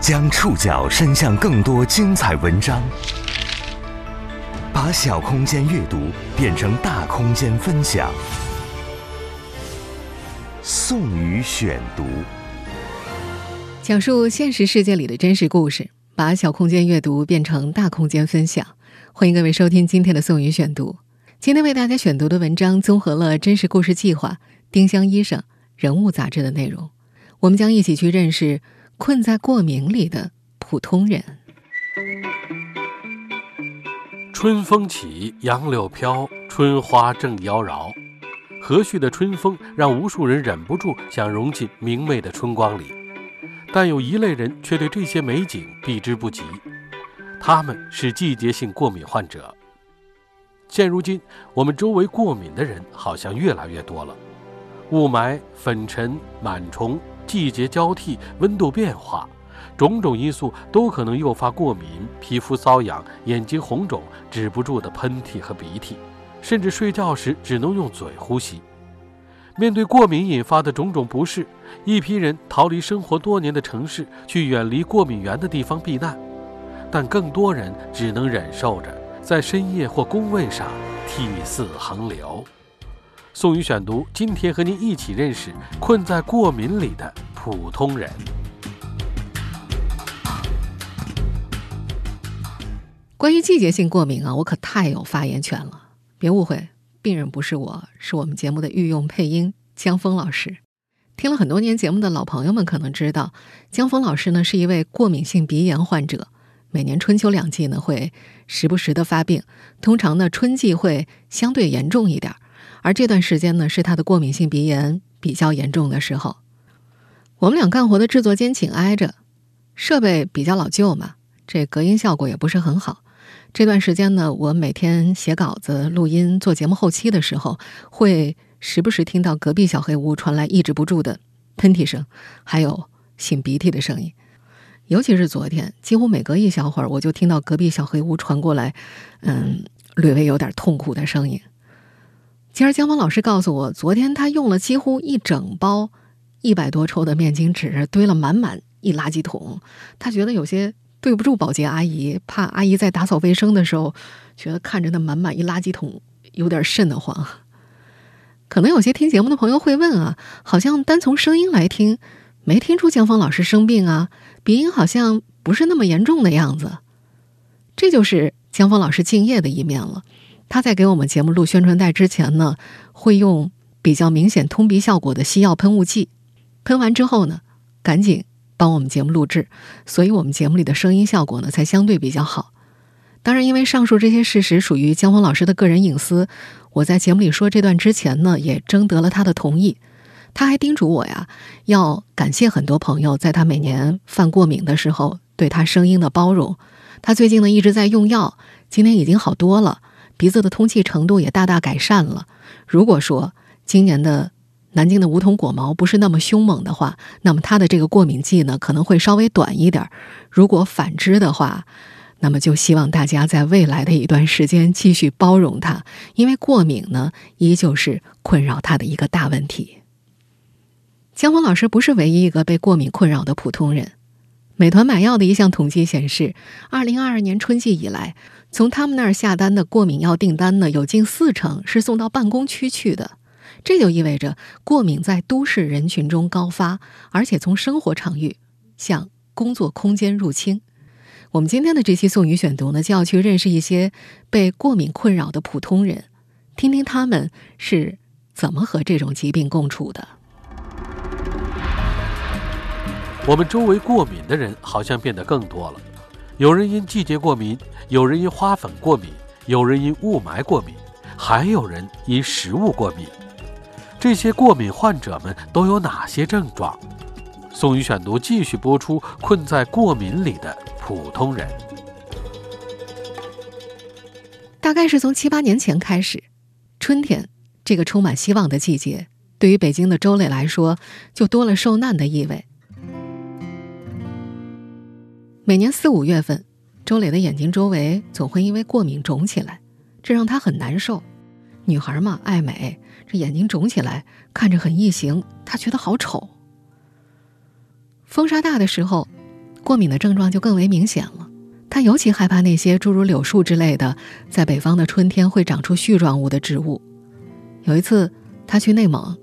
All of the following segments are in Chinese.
将触角伸向更多精彩文章，把小空间阅读变成大空间分享。宋宇选读，讲述现实世界里的真实故事，把小空间阅读变成大空间分享。欢迎各位收听今天的宋宇选读。今天为大家选读的文章综合了真实故事计划、丁香医生、人物杂志的内容。我们将一起去认识困在过敏里的普通人。春风起，杨柳飘，春花正妖娆。和煦的春风让无数人忍不住想融进明媚的春光里，但有一类人却对这些美景避之不及，他们是季节性过敏患者。现如今，我们周围过敏的人好像越来越多了，雾霾、粉尘、螨虫。季节交替，温度变化，种种因素都可能诱发过敏、皮肤瘙痒、眼睛红肿、止不住的喷嚏和鼻涕，甚至睡觉时只能用嘴呼吸。面对过敏引发的种种不适，一批人逃离生活多年的城市，去远离过敏源的地方避难，但更多人只能忍受着在深夜或工位上涕泗横流。宋宇选读，今天和您一起认识困在过敏里的普通人。关于季节性过敏啊，我可太有发言权了。别误会，病人不是我，是我们节目的御用配音江峰老师。听了很多年节目的老朋友们可能知道，江峰老师呢是一位过敏性鼻炎患者，每年春秋两季呢会时不时的发病，通常呢春季会相对严重一点。而这段时间呢，是他的过敏性鼻炎比较严重的时候。我们俩干活的制作间紧挨着，设备比较老旧嘛，这隔音效果也不是很好。这段时间呢，我每天写稿子、录音、做节目后期的时候，会时不时听到隔壁小黑屋传来抑制不住的喷嚏声，还有擤鼻涕的声音。尤其是昨天，几乎每隔一小会儿，我就听到隔壁小黑屋传过来，嗯，略微有点痛苦的声音。今儿江峰老师告诉我，昨天他用了几乎一整包一百多抽的面巾纸，堆了满满一垃圾桶。他觉得有些对不住保洁阿姨，怕阿姨在打扫卫生的时候，觉得看着那满满一垃圾桶有点瘆得慌。可能有些听节目的朋友会问啊，好像单从声音来听，没听出江峰老师生病啊，鼻音好像不是那么严重的样子。这就是江峰老师敬业的一面了。他在给我们节目录宣传带之前呢，会用比较明显通鼻效果的西药喷雾剂，喷完之后呢，赶紧帮我们节目录制，所以我们节目里的声音效果呢才相对比较好。当然，因为上述这些事实属于江峰老师的个人隐私，我在节目里说这段之前呢，也征得了他的同意。他还叮嘱我呀，要感谢很多朋友在他每年犯过敏的时候对他声音的包容。他最近呢一直在用药，今天已经好多了。鼻子的通气程度也大大改善了。如果说今年的南京的梧桐果毛不是那么凶猛的话，那么它的这个过敏季呢可能会稍微短一点。如果反之的话，那么就希望大家在未来的一段时间继续包容它，因为过敏呢依旧是困扰他的一个大问题。江峰老师不是唯一一个被过敏困扰的普通人。美团买药的一项统计显示，二零二二年春季以来。从他们那儿下单的过敏药订单呢，有近四成是送到办公区去的，这就意味着过敏在都市人群中高发，而且从生活场域向工作空间入侵。我们今天的这期宋宇选读呢，就要去认识一些被过敏困扰的普通人，听听他们是怎么和这种疾病共处的。我们周围过敏的人好像变得更多了。有人因季节过敏，有人因花粉过敏，有人因雾霾过敏，还有人因食物过敏。这些过敏患者们都有哪些症状？宋宇选读继续播出：困在过敏里的普通人。大概是从七八年前开始，春天这个充满希望的季节，对于北京的周磊来说，就多了受难的意味。每年四五月份，周磊的眼睛周围总会因为过敏肿起来，这让他很难受。女孩嘛，爱美，这眼睛肿起来看着很异形，她觉得好丑。风沙大的时候，过敏的症状就更为明显了。他尤其害怕那些诸如柳树之类的，在北方的春天会长出絮状物的植物。有一次，他去内蒙，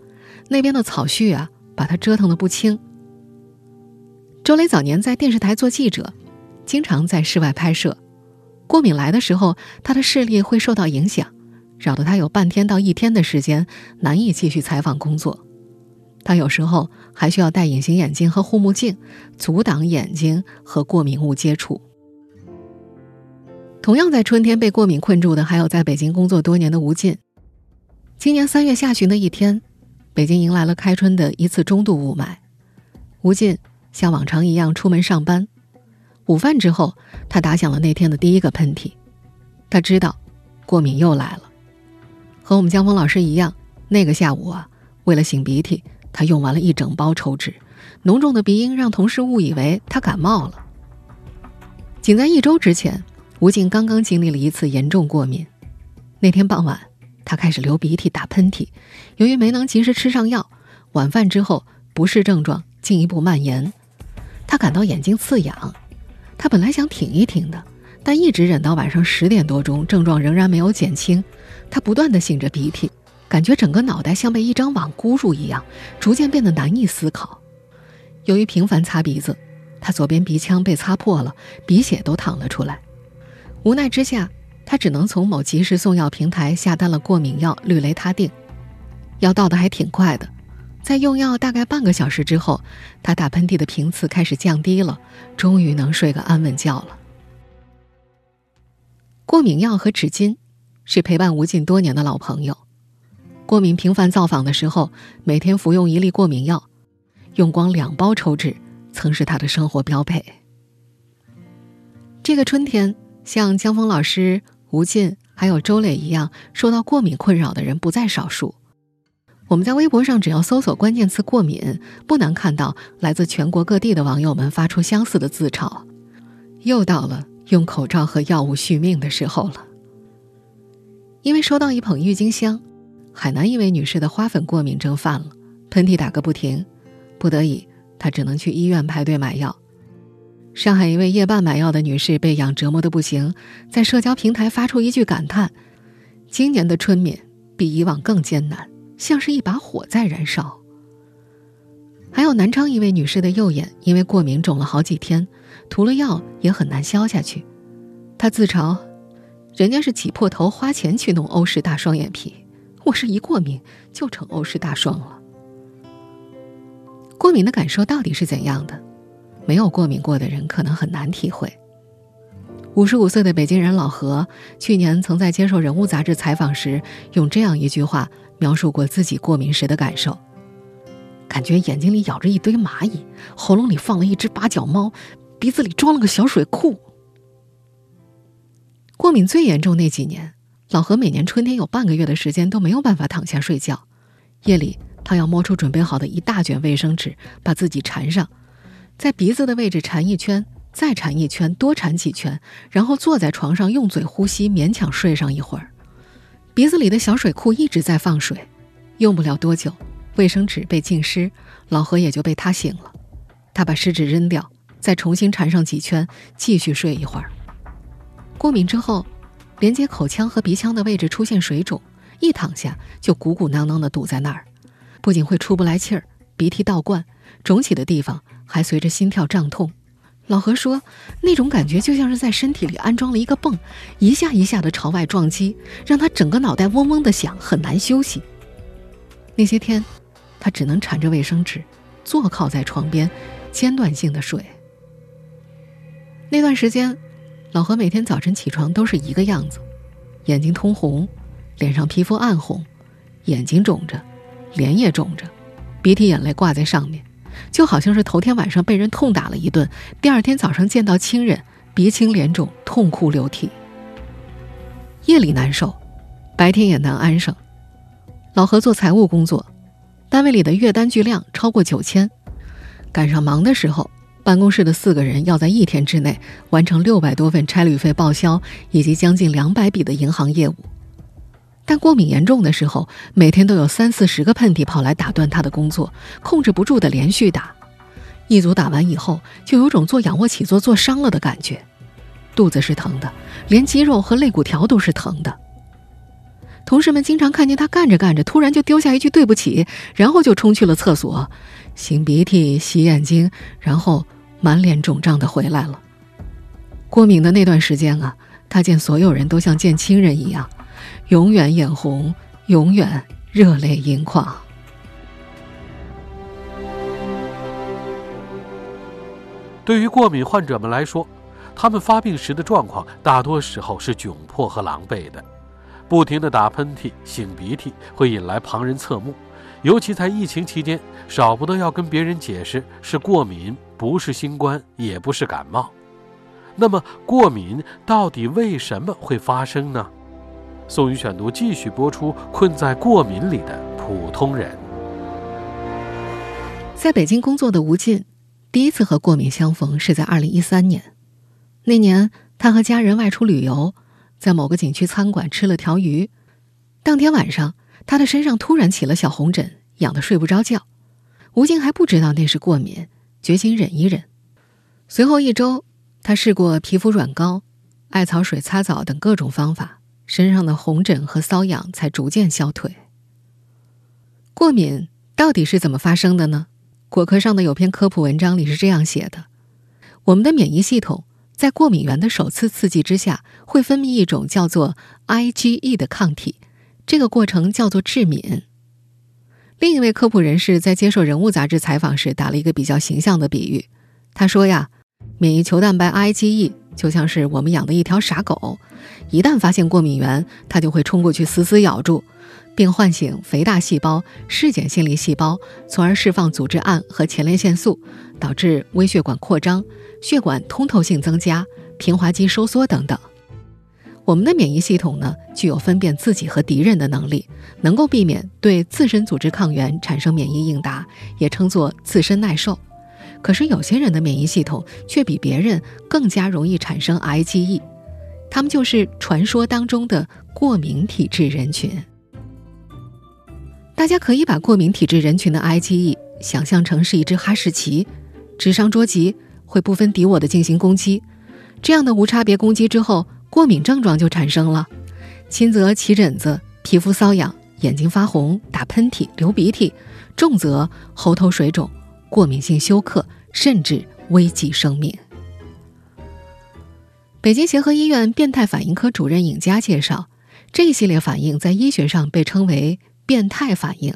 那边的草絮啊，把他折腾的不轻。周磊早年在电视台做记者，经常在室外拍摄。过敏来的时候，他的视力会受到影响，扰得他有半天到一天的时间难以继续采访工作。他有时候还需要戴隐形眼镜和护目镜，阻挡眼睛和过敏物接触。同样在春天被过敏困住的，还有在北京工作多年的吴进。今年三月下旬的一天，北京迎来了开春的一次中度雾霾，吴进。像往常一样出门上班，午饭之后，他打响了那天的第一个喷嚏。他知道，过敏又来了。和我们江峰老师一样，那个下午啊，为了擤鼻涕，他用完了一整包抽纸。浓重的鼻音让同事误以为他感冒了。仅在一周之前，吴静刚刚经历了一次严重过敏。那天傍晚，他开始流鼻涕、打喷嚏。由于没能及时吃上药，晚饭之后不适症状进一步蔓延。他感到眼睛刺痒，他本来想挺一挺的，但一直忍到晚上十点多钟，症状仍然没有减轻。他不断的擤着鼻涕，感觉整个脑袋像被一张网箍住一样，逐渐变得难以思考。由于频繁擦鼻子，他左边鼻腔被擦破了，鼻血都淌了出来。无奈之下，他只能从某即时送药平台下单了过敏药氯雷他定，药到的还挺快的。在用药大概半个小时之后，他打喷嚏的频次开始降低了，终于能睡个安稳觉了。过敏药和纸巾是陪伴吴进多年的老朋友。过敏频繁造访的时候，每天服用一粒过敏药，用光两包抽纸曾是他的生活标配。这个春天，像江峰老师、吴进还有周磊一样受到过敏困扰的人不在少数。我们在微博上只要搜索关键词“过敏”，不难看到来自全国各地的网友们发出相似的自嘲。又到了用口罩和药物续命的时候了。因为收到一捧郁金香，海南一位女士的花粉过敏症犯了，喷嚏打个不停，不得已她只能去医院排队买药。上海一位夜半买药的女士被痒折磨的不行，在社交平台发出一句感叹：“今年的春敏比以往更艰难。”像是一把火在燃烧。还有南昌一位女士的右眼因为过敏肿了好几天，涂了药也很难消下去。她自嘲：“人家是挤破头花钱去弄欧式大双眼皮，我是一过敏就成欧式大双了。”过敏的感受到底是怎样的？没有过敏过的人可能很难体会。五十五岁的北京人老何去年曾在接受《人物》杂志采访时，用这样一句话。描述过自己过敏时的感受，感觉眼睛里咬着一堆蚂蚁，喉咙里放了一只八角猫，鼻子里装了个小水库。过敏最严重那几年，老何每年春天有半个月的时间都没有办法躺下睡觉，夜里他要摸出准备好的一大卷卫生纸，把自己缠上，在鼻子的位置缠一圈，再缠一圈，多缠几圈，然后坐在床上用嘴呼吸，勉强睡上一会儿。鼻子里的小水库一直在放水，用不了多久，卫生纸被浸湿，老何也就被他醒了。他把湿纸扔掉，再重新缠上几圈，继续睡一会儿。过敏之后，连接口腔和鼻腔的位置出现水肿，一躺下就鼓鼓囊囊的堵在那儿，不仅会出不来气儿，鼻涕倒灌，肿起的地方还随着心跳胀痛。老何说：“那种感觉就像是在身体里安装了一个泵，一下一下的朝外撞击，让他整个脑袋嗡嗡的响，很难休息。那些天，他只能缠着卫生纸，坐靠在床边，间断性的睡。那段时间，老何每天早晨起床都是一个样子：眼睛通红，脸上皮肤暗红，眼睛肿着，脸也肿着，鼻涕眼泪挂在上面。”就好像是头天晚上被人痛打了一顿，第二天早上见到亲人，鼻青脸肿，痛哭流涕。夜里难受，白天也难安生。老何做财务工作，单位里的月单据量超过九千，赶上忙的时候，办公室的四个人要在一天之内完成六百多份差旅费报销以及将近两百笔的银行业务。但过敏严重的时候，每天都有三四十个喷嚏跑来打断他的工作，控制不住的连续打。一组打完以后，就有种做仰卧起坐做伤了的感觉，肚子是疼的，连肌肉和肋骨条都是疼的。同事们经常看见他干着干着，突然就丢下一句对不起，然后就冲去了厕所，擤鼻涕、洗眼睛，然后满脸肿胀的回来了。过敏的那段时间啊，他见所有人都像见亲人一样，永远眼红，永远热泪盈眶。对于过敏患者们来说，他们发病时的状况大多时候是窘迫和狼狈的，不停的打喷嚏、擤鼻涕会引来旁人侧目，尤其在疫情期间，少不得要跟别人解释是过敏，不是新冠，也不是感冒。那么，过敏到底为什么会发生呢？宋宇选读继续播出：困在过敏里的普通人。在北京工作的吴进。第一次和过敏相逢是在二零一三年，那年他和家人外出旅游，在某个景区餐馆吃了条鱼，当天晚上他的身上突然起了小红疹，痒得睡不着觉。吴静还不知道那是过敏，决心忍一忍。随后一周，他试过皮肤软膏、艾草水擦澡等各种方法，身上的红疹和瘙痒才逐渐消退。过敏到底是怎么发生的呢？果壳上的有篇科普文章里是这样写的：我们的免疫系统在过敏源的首次刺激之下，会分泌一种叫做 IgE 的抗体，这个过程叫做致敏。另一位科普人士在接受《人物》杂志采访时打了一个比较形象的比喻，他说呀，免疫球蛋白 IgE 就像是我们养的一条傻狗，一旦发现过敏源，它就会冲过去死死咬住。并唤醒肥大细胞、嗜碱性粒细胞，从而释放组织胺和前列腺素，导致微血管扩张、血管通透性增加、平滑肌收缩等等。我们的免疫系统呢，具有分辨自己和敌人的能力，能够避免对自身组织抗原产生免疫应答，也称作自身耐受。可是有些人的免疫系统却比别人更加容易产生 IgE，他们就是传说当中的过敏体质人群。大家可以把过敏体质人群的 IgE 想象成是一只哈士奇，智商捉急，会不分敌我的进行攻击。这样的无差别攻击之后，过敏症状就产生了，轻则起疹子、皮肤瘙痒、眼睛发红、打喷嚏、流鼻涕；重则喉头水肿、过敏性休克，甚至危及生命。北京协和医院变态反应科主任尹佳介绍，这一系列反应在医学上被称为。变态反应，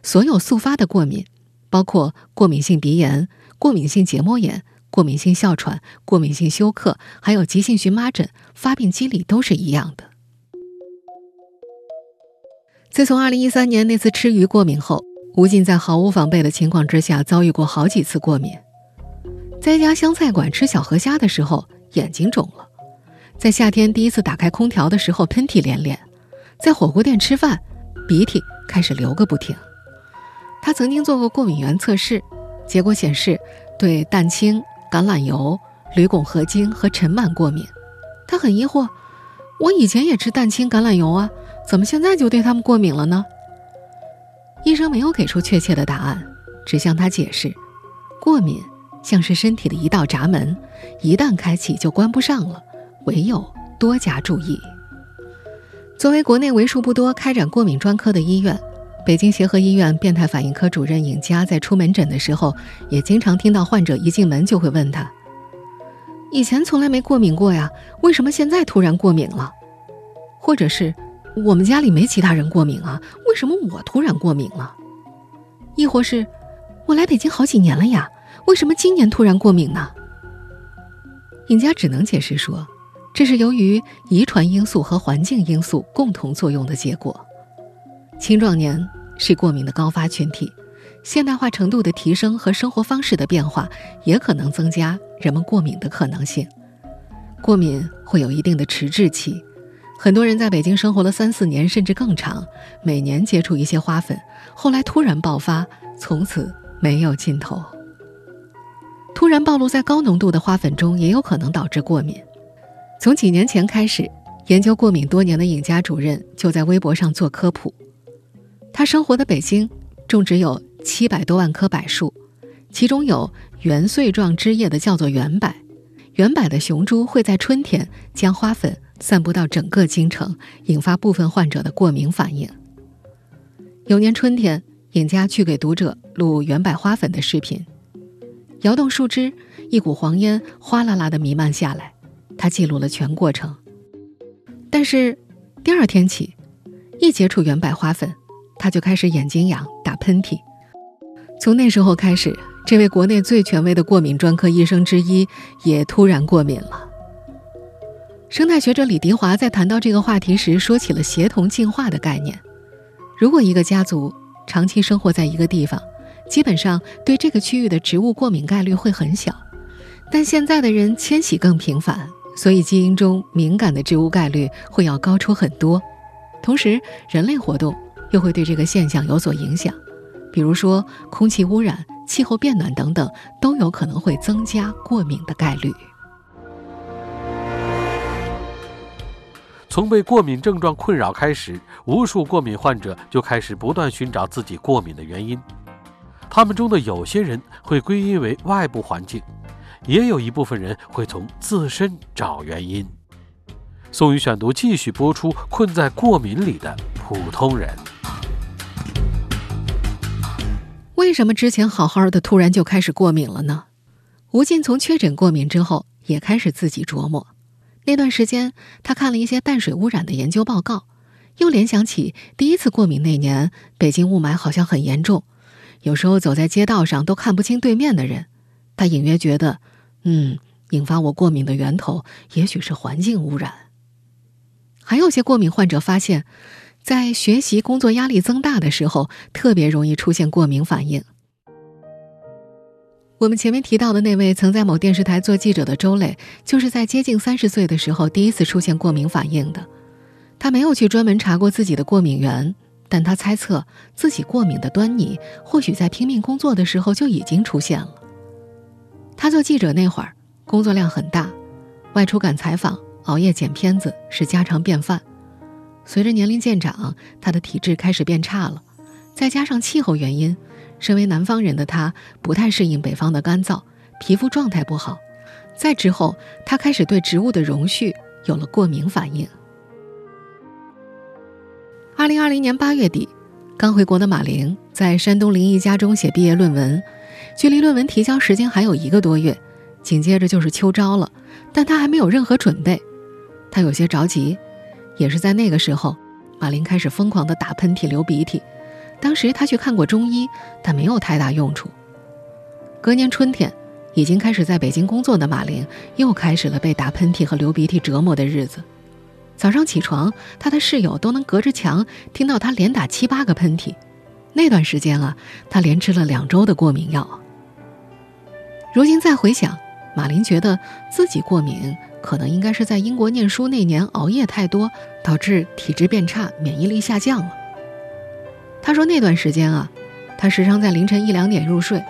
所有速发的过敏，包括过敏性鼻炎、过敏性结膜炎、过敏性哮喘、过敏性休克，还有急性荨麻疹，发病机理都是一样的。自从2013年那次吃鱼过敏后，吴进在毫无防备的情况之下遭遇过好几次过敏。在一家湘菜馆吃小河虾的时候，眼睛肿了；在夏天第一次打开空调的时候，喷嚏连连；在火锅店吃饭。鼻涕开始流个不停。他曾经做过过敏原测试，结果显示对蛋清、橄榄油、铝汞合金和尘螨过敏。他很疑惑：我以前也吃蛋清、橄榄油啊，怎么现在就对它们过敏了呢？医生没有给出确切的答案，只向他解释：过敏像是身体的一道闸门，一旦开启就关不上了，唯有多加注意。作为国内为数不多开展过敏专科的医院，北京协和医院变态反应科主任尹佳在出门诊的时候，也经常听到患者一进门就会问他：“以前从来没过敏过呀，为什么现在突然过敏了？”或者是“我们家里没其他人过敏啊，为什么我突然过敏了？”亦或是“我来北京好几年了呀，为什么今年突然过敏呢？”尹佳只能解释说。这是由于遗传因素和环境因素共同作用的结果。青壮年是过敏的高发群体，现代化程度的提升和生活方式的变化也可能增加人们过敏的可能性。过敏会有一定的迟滞期，很多人在北京生活了三四年甚至更长，每年接触一些花粉，后来突然爆发，从此没有尽头。突然暴露在高浓度的花粉中，也有可能导致过敏。从几年前开始，研究过敏多年的尹家主任就在微博上做科普。他生活的北京种植有七百多万棵柏树，其中有圆穗状枝叶的叫做圆柏。圆柏的雄株会在春天将花粉散布到整个京城，引发部分患者的过敏反应。有年春天，尹家去给读者录圆柏花粉的视频，摇动树枝，一股黄烟哗啦啦的弥漫下来，他记录了全过程。但是第二天起，一接触圆柏花粉，他就开始眼睛痒、打喷嚏。从那时候开始。这位国内最权威的过敏专科医生之一也突然过敏了。生态学者李迪华在谈到这个话题时，说起了协同进化的概念。如果一个家族长期生活在一个地方，基本上对这个区域的植物过敏概率会很小。但现在的人迁徙更频繁，所以基因中敏感的植物概率会要高出很多。同时，人类活动又会对这个现象有所影响，比如说空气污染。气候变暖等等，都有可能会增加过敏的概率。从被过敏症状困扰开始，无数过敏患者就开始不断寻找自己过敏的原因。他们中的有些人会归因为外部环境，也有一部分人会从自身找原因。宋宇选读继续播出：困在过敏里的普通人。为什么之前好好的突然就开始过敏了呢？吴进从确诊过敏之后，也开始自己琢磨。那段时间，他看了一些淡水污染的研究报告，又联想起第一次过敏那年，北京雾霾好像很严重，有时候走在街道上都看不清对面的人。他隐约觉得，嗯，引发我过敏的源头也许是环境污染。还有些过敏患者发现。在学习、工作压力增大的时候，特别容易出现过敏反应。我们前面提到的那位曾在某电视台做记者的周磊，就是在接近三十岁的时候第一次出现过敏反应的。他没有去专门查过自己的过敏源，但他猜测自己过敏的端倪或许在拼命工作的时候就已经出现了。他做记者那会儿，工作量很大，外出赶采访、熬夜剪片子是家常便饭。随着年龄渐长，他的体质开始变差了，再加上气候原因，身为南方人的他不太适应北方的干燥，皮肤状态不好。再之后，他开始对植物的容序有了过敏反应。二零二零年八月底，刚回国的马玲在山东临沂家中写毕业论文，距离论文提交时间还有一个多月，紧接着就是秋招了，但他还没有任何准备，他有些着急。也是在那个时候，马玲开始疯狂的打喷嚏、流鼻涕。当时他去看过中医，但没有太大用处。隔年春天，已经开始在北京工作的马玲又开始了被打喷嚏和流鼻涕折磨的日子。早上起床，他的室友都能隔着墙听到他连打七八个喷嚏。那段时间啊，他连吃了两周的过敏药。如今再回想，马林觉得自己过敏。可能应该是在英国念书那年熬夜太多，导致体质变差，免疫力下降了。他说那段时间啊，他时常在凌晨一两点入睡，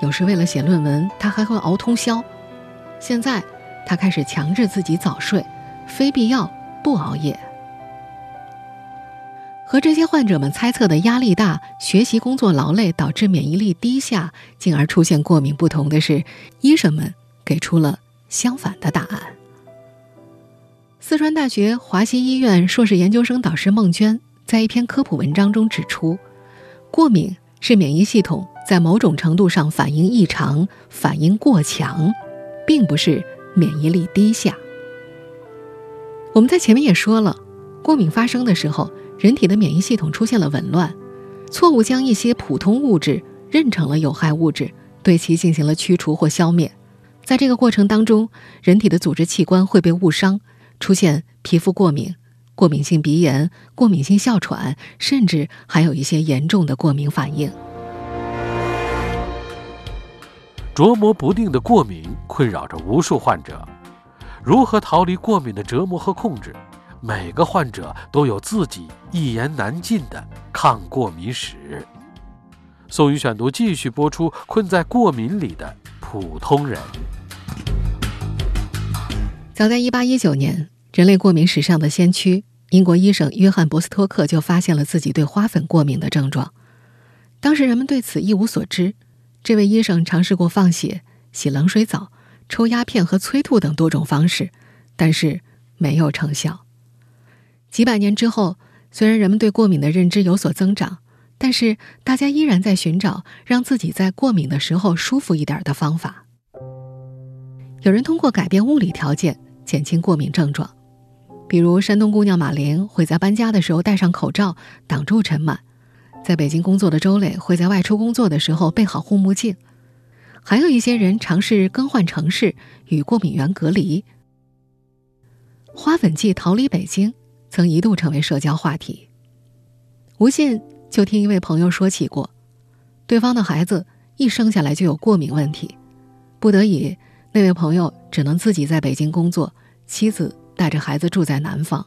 有时为了写论文，他还会熬通宵。现在他开始强制自己早睡，非必要不熬夜。和这些患者们猜测的压力大、学习工作劳累导致免疫力低下，进而出现过敏不同的是，医生们给出了相反的答案。四川大学华西医院硕士研究生导师孟娟在一篇科普文章中指出，过敏是免疫系统在某种程度上反应异常、反应过强，并不是免疫力低下。我们在前面也说了，过敏发生的时候，人体的免疫系统出现了紊乱，错误将一些普通物质认成了有害物质，对其进行了驱除或消灭。在这个过程当中，人体的组织器官会被误伤。出现皮肤过敏、过敏性鼻炎、过敏性哮喘，甚至还有一些严重的过敏反应。琢磨不定的过敏困扰着无数患者，如何逃离过敏的折磨和控制？每个患者都有自己一言难尽的抗过敏史。宋宇选读继续播出：困在过敏里的普通人。早在1819年，人类过敏史上的先驱英国医生约翰·博斯托克就发现了自己对花粉过敏的症状。当时人们对此一无所知，这位医生尝试过放血、洗冷水澡、抽鸦片和催吐等多种方式，但是没有成效。几百年之后，虽然人们对过敏的认知有所增长，但是大家依然在寻找让自己在过敏的时候舒服一点的方法。有人通过改变物理条件减轻过敏症状，比如山东姑娘马玲会在搬家的时候戴上口罩挡住尘螨，在北京工作的周磊会在外出工作的时候备好护目镜，还有一些人尝试更换城市与过敏源隔离。花粉季逃离北京。曾一度成为社交话题。吴信就听一位朋友说起过，对方的孩子一生下来就有过敏问题，不得已，那位朋友只能自己在北京工作，妻子带着孩子住在南方。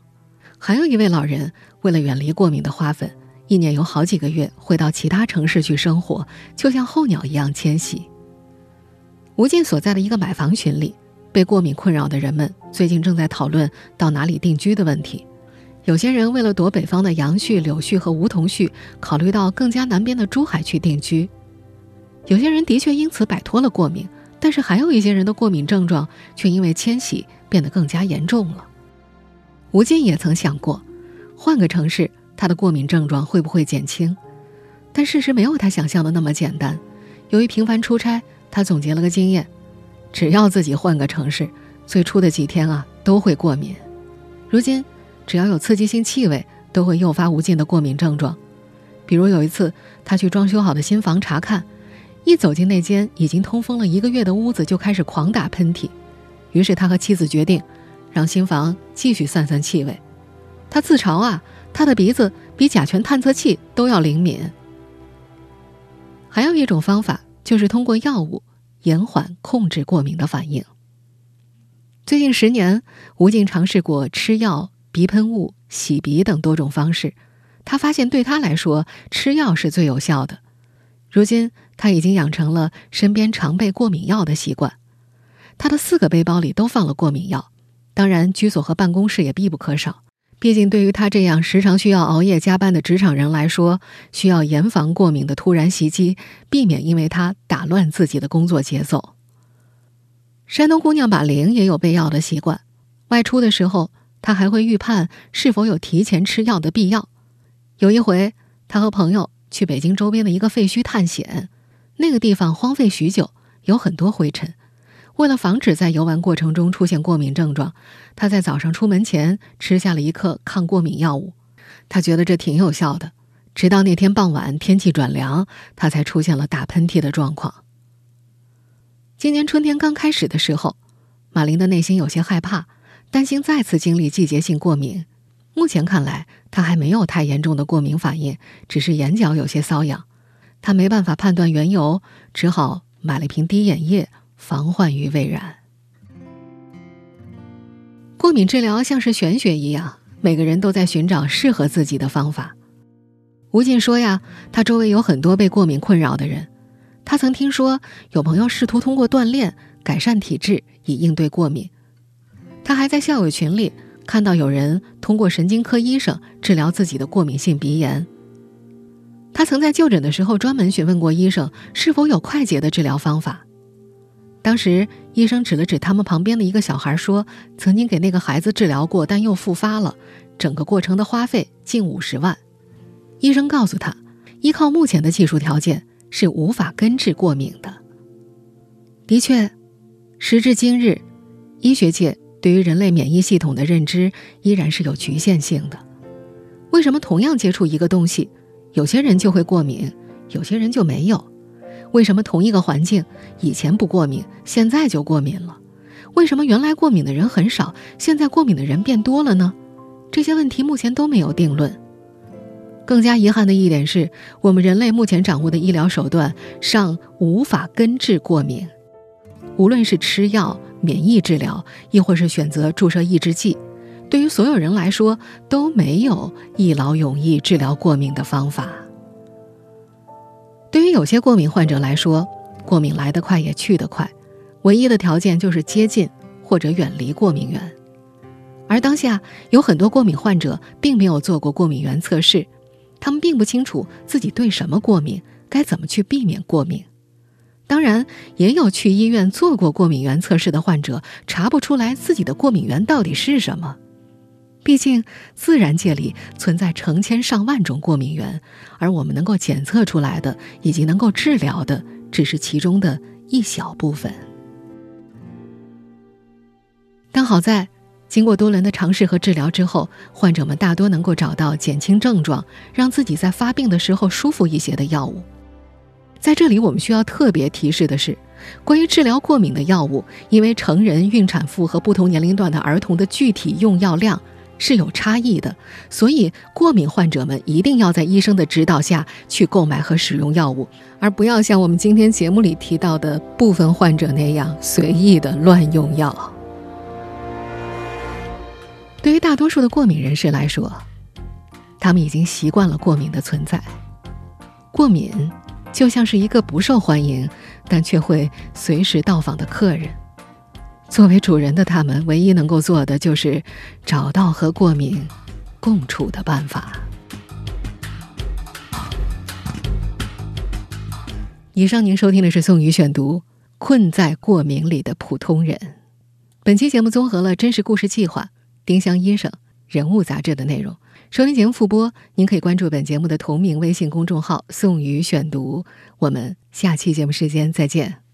还有一位老人为了远离过敏的花粉，一年有好几个月会到其他城市去生活，就像候鸟一样迁徙。吴进所在的一个买房群里，被过敏困扰的人们最近正在讨论到哪里定居的问题。有些人为了躲北方的杨絮、柳絮和梧桐絮，考虑到更加南边的珠海去定居。有些人的确因此摆脱了过敏，但是还有一些人的过敏症状却因为迁徙变得更加严重了。吴进也曾想过，换个城市，他的过敏症状会不会减轻？但事实没有他想象的那么简单。由于频繁出差，他总结了个经验：只要自己换个城市，最初的几天啊都会过敏。如今。只要有刺激性气味，都会诱发无尽的过敏症状。比如有一次，他去装修好的新房查看，一走进那间已经通风了一个月的屋子，就开始狂打喷嚏。于是他和妻子决定，让新房继续散散气味。他自嘲啊，他的鼻子比甲醛探测器都要灵敏。还有一种方法，就是通过药物延缓控制过敏的反应。最近十年，吴静尝试过吃药。鼻喷雾、洗鼻等多种方式，他发现对他来说吃药是最有效的。如今他已经养成了身边常备过敏药的习惯，他的四个背包里都放了过敏药，当然居所和办公室也必不可少。毕竟对于他这样时常需要熬夜加班的职场人来说，需要严防过敏的突然袭击，避免因为他打乱自己的工作节奏。山东姑娘马玲也有备药的习惯，外出的时候。她还会预判是否有提前吃药的必要。有一回，她和朋友去北京周边的一个废墟探险，那个地方荒废许久，有很多灰尘。为了防止在游玩过程中出现过敏症状，他在早上出门前吃下了一克抗过敏药物。他觉得这挺有效的。直到那天傍晚，天气转凉，他才出现了打喷嚏的状况。今年春天刚开始的时候，马林的内心有些害怕。担心再次经历季节性过敏，目前看来他还没有太严重的过敏反应，只是眼角有些瘙痒。他没办法判断缘由，只好买了瓶滴眼液，防患于未然。过敏治疗像是玄学一样，每个人都在寻找适合自己的方法。吴静说呀，他周围有很多被过敏困扰的人，他曾听说有朋友试图通过锻炼改善体质以应对过敏。他还在校友群里看到有人通过神经科医生治疗自己的过敏性鼻炎。他曾在就诊的时候专门询问过医生是否有快捷的治疗方法。当时医生指了指他们旁边的一个小孩，说曾经给那个孩子治疗过，但又复发了，整个过程的花费近五十万。医生告诉他，依靠目前的技术条件是无法根治过敏的。的确，时至今日，医学界。对于人类免疫系统的认知依然是有局限性的。为什么同样接触一个东西，有些人就会过敏，有些人就没有？为什么同一个环境以前不过敏，现在就过敏了？为什么原来过敏的人很少，现在过敏的人变多了呢？这些问题目前都没有定论。更加遗憾的一点是，我们人类目前掌握的医疗手段尚无法根治过敏，无论是吃药。免疫治疗，亦或是选择注射抑制剂，对于所有人来说都没有一劳永逸治疗过敏的方法。对于有些过敏患者来说，过敏来得快也去得快，唯一的条件就是接近或者远离过敏源。而当下有很多过敏患者并没有做过过敏原测试，他们并不清楚自己对什么过敏，该怎么去避免过敏。当然，也有去医院做过过敏原测试的患者查不出来自己的过敏源到底是什么。毕竟，自然界里存在成千上万种过敏源，而我们能够检测出来的以及能够治疗的，只是其中的一小部分。但好在，经过多轮的尝试和治疗之后，患者们大多能够找到减轻症状、让自己在发病的时候舒服一些的药物。在这里，我们需要特别提示的是，关于治疗过敏的药物，因为成人、孕产妇和不同年龄段的儿童的具体用药量是有差异的，所以过敏患者们一定要在医生的指导下去购买和使用药物，而不要像我们今天节目里提到的部分患者那样随意的乱用药。对于大多数的过敏人士来说，他们已经习惯了过敏的存在，过敏。就像是一个不受欢迎，但却会随时到访的客人。作为主人的他们，唯一能够做的就是找到和过敏共处的办法。以上您收听的是宋宇选读《困在过敏里的普通人》。本期节目综合了《真实故事计划》《丁香医生》《人物》杂志的内容。收听节目复播，您可以关注本节目的同名微信公众号“宋宇选读”。我们下期节目时间再见。